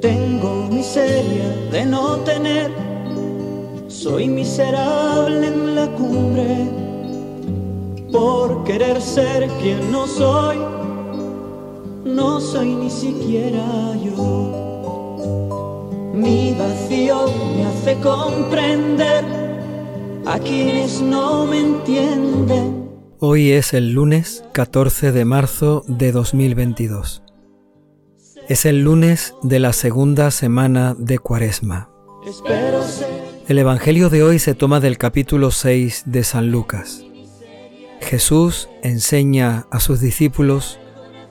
Tengo miseria de no tener, soy miserable en la cumbre por querer ser quien no soy, no soy ni siquiera yo. Mi vacío me hace comprender a quienes no me entienden. Hoy es el lunes 14 de marzo de 2022. Es el lunes de la segunda semana de Cuaresma. El Evangelio de hoy se toma del capítulo 6 de San Lucas. Jesús enseña a sus discípulos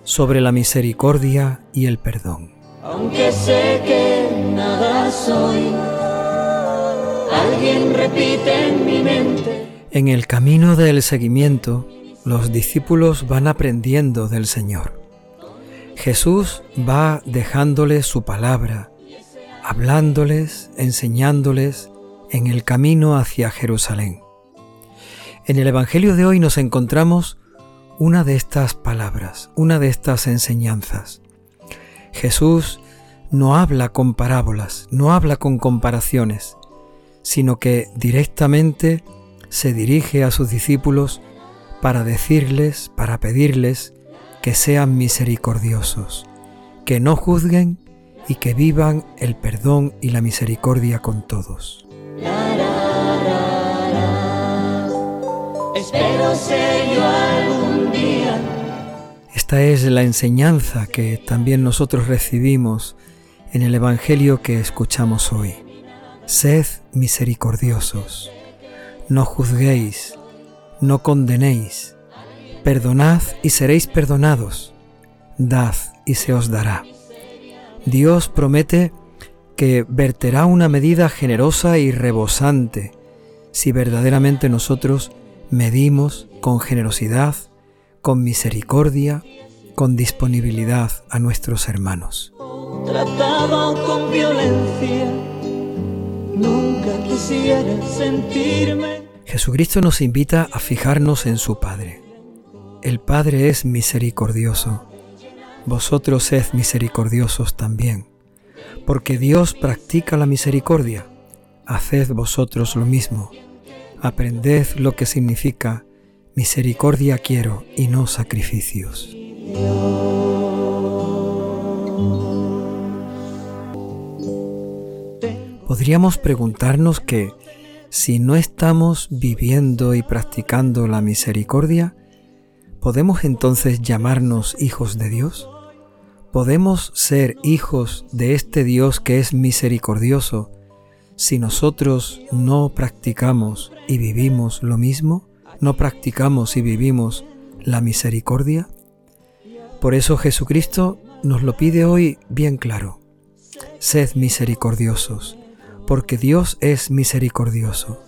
sobre la misericordia y el perdón. Aunque sé que nada soy, alguien repite en mi mente. En el camino del seguimiento, los discípulos van aprendiendo del Señor. Jesús va dejándoles su palabra, hablándoles, enseñándoles en el camino hacia Jerusalén. En el Evangelio de hoy nos encontramos una de estas palabras, una de estas enseñanzas. Jesús no habla con parábolas, no habla con comparaciones, sino que directamente se dirige a sus discípulos para decirles, para pedirles que sean misericordiosos, que no juzguen y que vivan el perdón y la misericordia con todos. Espero ser yo algún día. Esta es la enseñanza que también nosotros recibimos en el Evangelio que escuchamos hoy. Sed misericordiosos, no juzguéis, no condenéis, Perdonad y seréis perdonados, dad y se os dará. Dios promete que verterá una medida generosa y rebosante si verdaderamente nosotros medimos con generosidad, con misericordia, con disponibilidad a nuestros hermanos. Tratado con violencia, nunca quisiera sentirme. Jesucristo nos invita a fijarnos en su Padre. El Padre es misericordioso. Vosotros sed misericordiosos también, porque Dios practica la misericordia. Haced vosotros lo mismo. Aprended lo que significa misericordia quiero y no sacrificios. Podríamos preguntarnos que si no estamos viviendo y practicando la misericordia, ¿podemos entonces llamarnos hijos de Dios? ¿Podemos ser hijos de este Dios que es misericordioso si nosotros no practicamos y vivimos lo mismo? ¿No practicamos y vivimos la misericordia? Por eso Jesucristo nos lo pide hoy bien claro. Sed misericordiosos, porque Dios es misericordioso.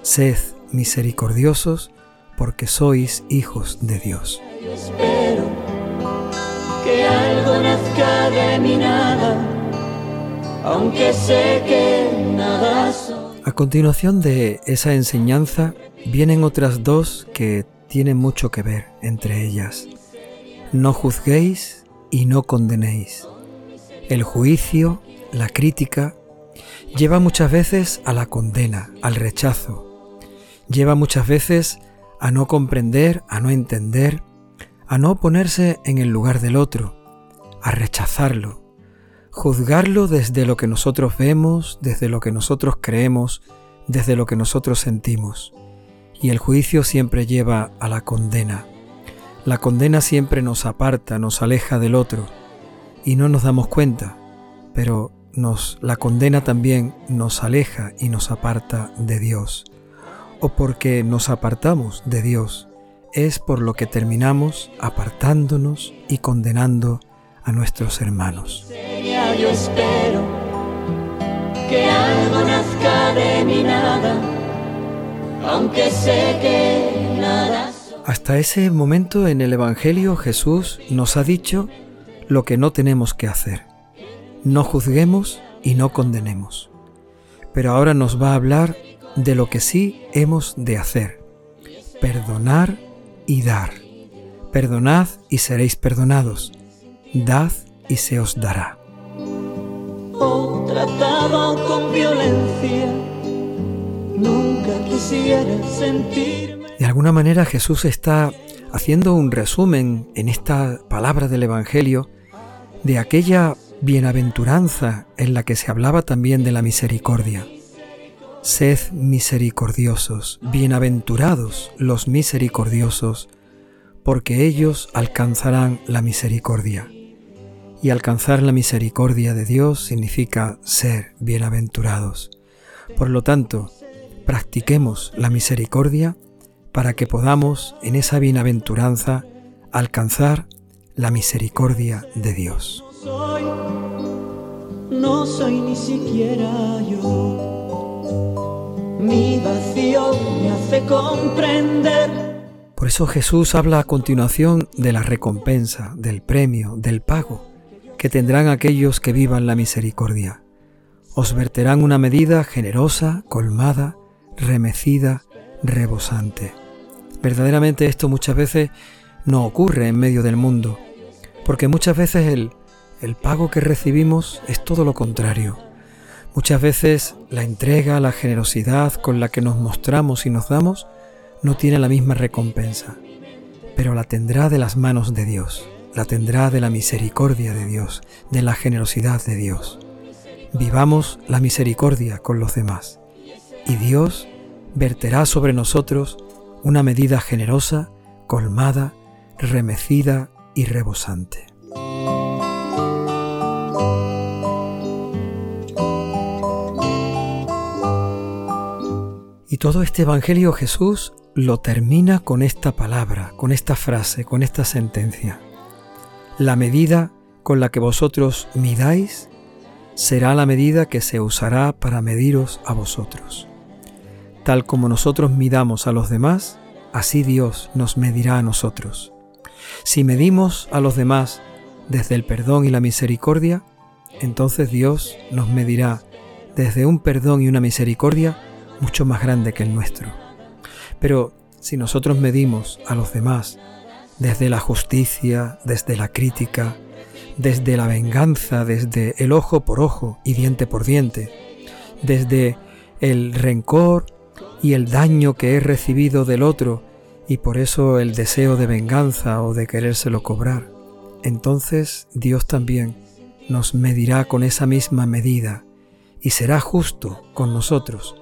Sed misericordiosos, porque sois hijos de Dios. Espero que algo nazca de mi nada, aunque sé que nada soy. A continuación de esa enseñanza vienen otras dos que tienen mucho que ver entre ellas. No juzguéis y no condenéis. El juicio, la crítica, lleva muchas veces a la condena, al rechazo. Lleva muchas veces a no comprender, a no entender, a no ponerse en el lugar del otro, a rechazarlo, juzgarlo desde lo que nosotros vemos, desde lo que nosotros creemos, desde lo que nosotros sentimos. Y el juicio siempre lleva a la condena. La condena siempre nos aparta, nos aleja del otro, y no nos damos cuenta, pero nos, la condena también nos aleja y nos aparta de Dios o porque nos apartamos de Dios, es por lo que terminamos apartándonos y condenando a nuestros hermanos. Yo espero que algo nazca de mi nada, aunque sé que nada. Hasta ese momento en el Evangelio Jesús nos ha dicho lo que no tenemos que hacer. No juzguemos y no condenemos. Pero ahora nos va a hablar de lo que sí hemos de hacer. Perdonar y dar. Perdonad y seréis perdonados. Dad y se os dará. o tratado con violencia. Nunca quisiera sentirme. De alguna manera Jesús está haciendo un resumen en esta palabra del Evangelio de aquella bienaventuranza en la que se hablaba también de la misericordia. Sed misericordiosos, bienaventurados los misericordiosos, porque ellos alcanzarán la misericordia. Y alcanzar la misericordia de Dios significa ser bienaventurados. Por lo tanto, practiquemos la misericordia para que podamos en esa bienaventuranza alcanzar la misericordia de Dios. No soy, ni siquiera yo. Mi vacío me hace comprender por eso Jesús habla a continuación de la recompensa, del premio, del pago que tendrán aquellos que vivan la misericordia. Os verterán una medida generosa, colmada, remecida, rebosante. Verdaderamente esto muchas veces no ocurre en medio del mundo, porque muchas veces el, el pago que recibimos es todo lo contrario. Muchas veces la entrega, la generosidad con la que nos mostramos y nos damos no tiene la misma recompensa, pero la tendrá de las manos de Dios, la tendrá de la misericordia de Dios, de la generosidad de Dios. Vivamos la misericordia con los demás, y Dios verterá sobre nosotros una medida generosa, colmada, remecida y rebosante. Y todo este Evangelio Jesús lo termina con esta palabra, con esta frase, con esta sentencia. La medida con la que vosotros midáis será la medida que se usará para mediros a vosotros. Tal como nosotros midamos a los demás, así Dios nos medirá a nosotros. Si medimos a los demás desde el perdón y la misericordia, entonces Dios nos medirá desde un perdón y una misericordia mucho más grande que el nuestro. Pero si nosotros medimos a los demás desde la justicia, desde la crítica, desde la venganza, desde el ojo por ojo y diente por diente, desde el rencor y el daño que he recibido del otro y por eso el deseo de venganza o de querérselo cobrar, entonces Dios también nos medirá con esa misma medida y será justo con nosotros,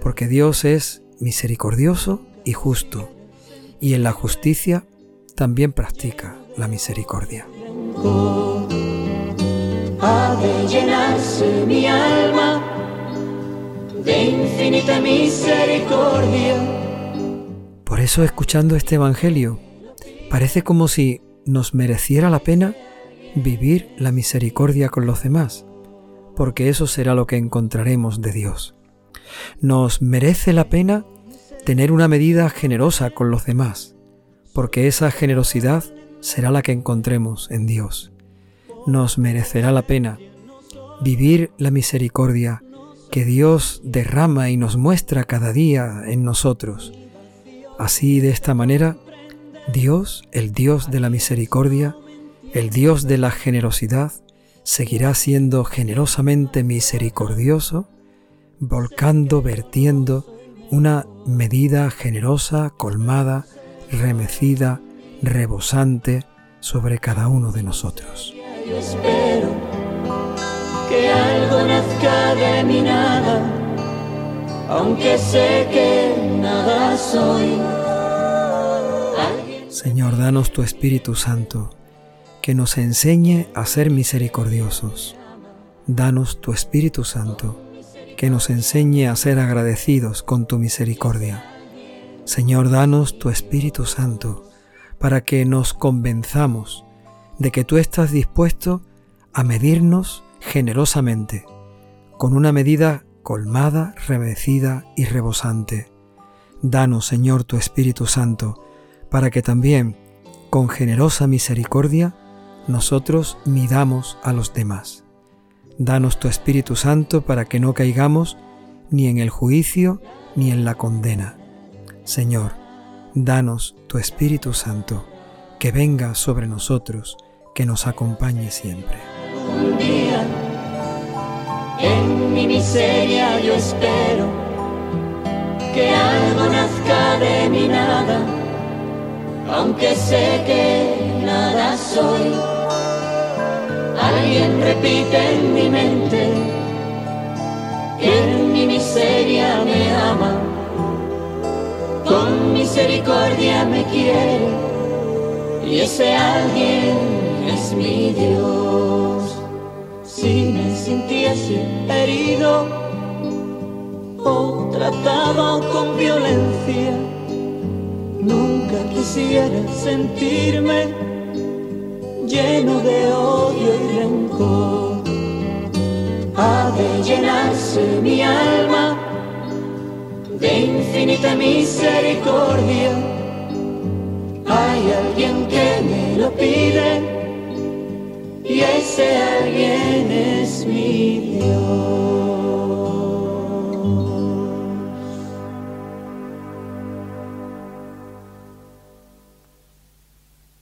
porque Dios es misericordioso y justo, y en la justicia también practica la misericordia. Ha de llenarse mi alma de infinita misericordia. Por eso escuchando este Evangelio, parece como si nos mereciera la pena vivir la misericordia con los demás, porque eso será lo que encontraremos de Dios. Nos merece la pena tener una medida generosa con los demás, porque esa generosidad será la que encontremos en Dios. Nos merecerá la pena vivir la misericordia que Dios derrama y nos muestra cada día en nosotros. Así, de esta manera, Dios, el Dios de la misericordia, el Dios de la generosidad, seguirá siendo generosamente misericordioso, volcando, vertiendo una medida generosa, colmada, remecida, rebosante sobre cada uno de nosotros. Yo espero que algo nazca de mi nada, aunque sé que nada soy. Señor, danos tu Espíritu Santo, que nos enseñe a ser misericordiosos. Danos tu Espíritu Santo que nos enseñe a ser agradecidos con tu misericordia. Señor, danos tu Espíritu Santo para que nos convenzamos de que tú estás dispuesto a medirnos generosamente, con una medida colmada, remecida y rebosante. Danos, Señor, tu Espíritu Santo, para que también, con generosa misericordia, nosotros midamos a los demás. Danos tu Espíritu Santo para que no caigamos ni en el juicio ni en la condena. Señor, danos tu Espíritu Santo, que venga sobre nosotros, que nos acompañe siempre. Un día miseria yo espero que algo nazca de mi nada, aunque sé que nada soy. Alguien repite en mi mente que en mi miseria me ama, con misericordia me quiere y ese alguien es mi Dios. Si me sintiese herido o tratado con violencia, nunca quisiera sentirme lleno de odio y rencor. Ha de llenarse mi alma de infinita misericordia. Hay alguien que me lo pide y ese alguien es mi